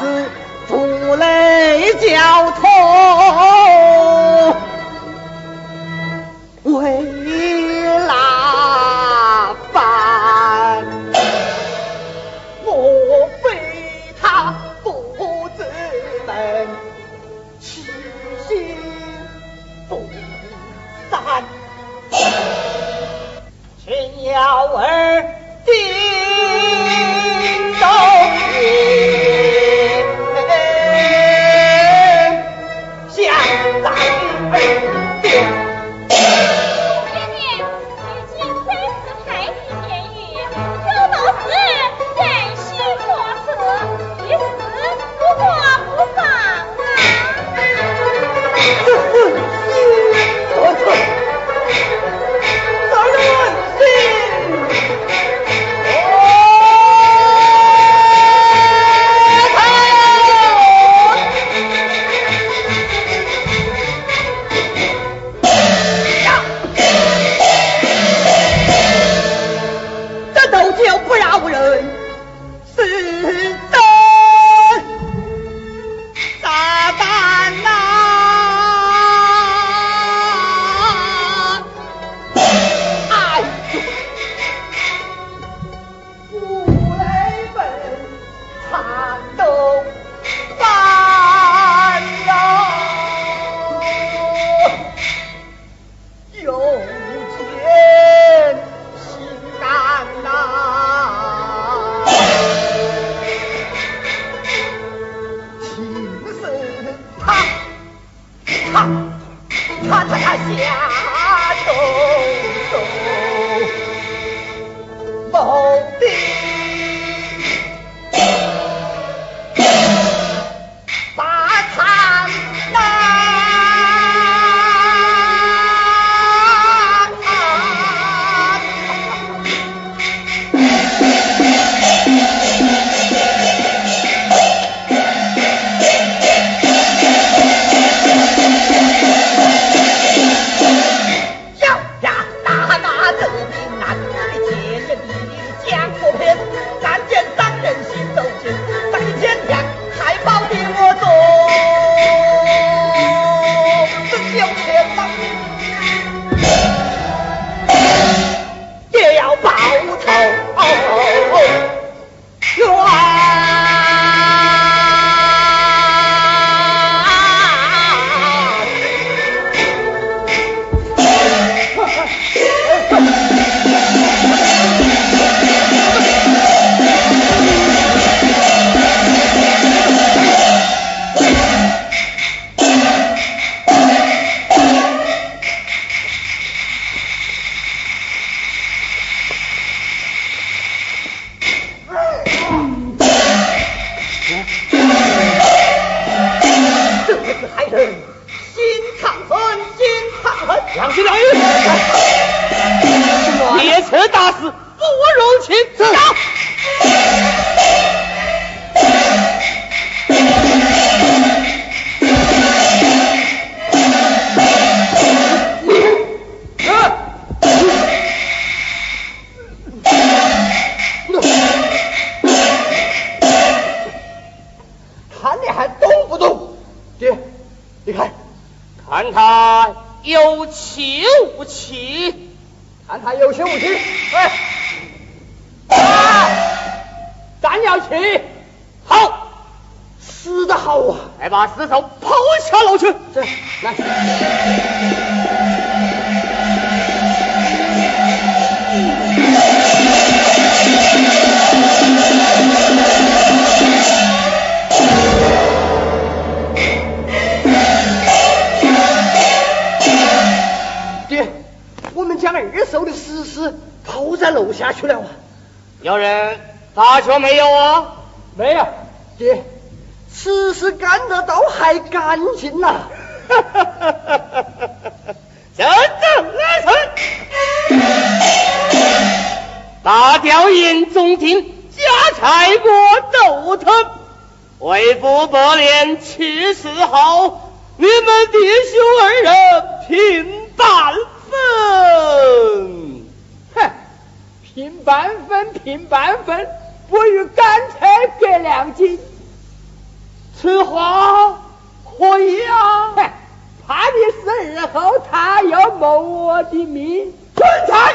是负累交错为 Yeah. 来人心肠狠心肠狠良心来。欲你打死不容情看他有气无气，看他有气无气。哎，弹药器，好，死得好啊！来把尸首抛下楼去。这来。没有啊，没有，爹，此事干得倒还干净呐，哈哈哈哈哈哈！真正来臣，大调营中厅加差过窦腾，为父伯年去世后，你们弟兄二人平半分，哼，平半分，平半分。不如干脆给两斤，此话可以啊！怕的是日后他要谋我的命。蠢材！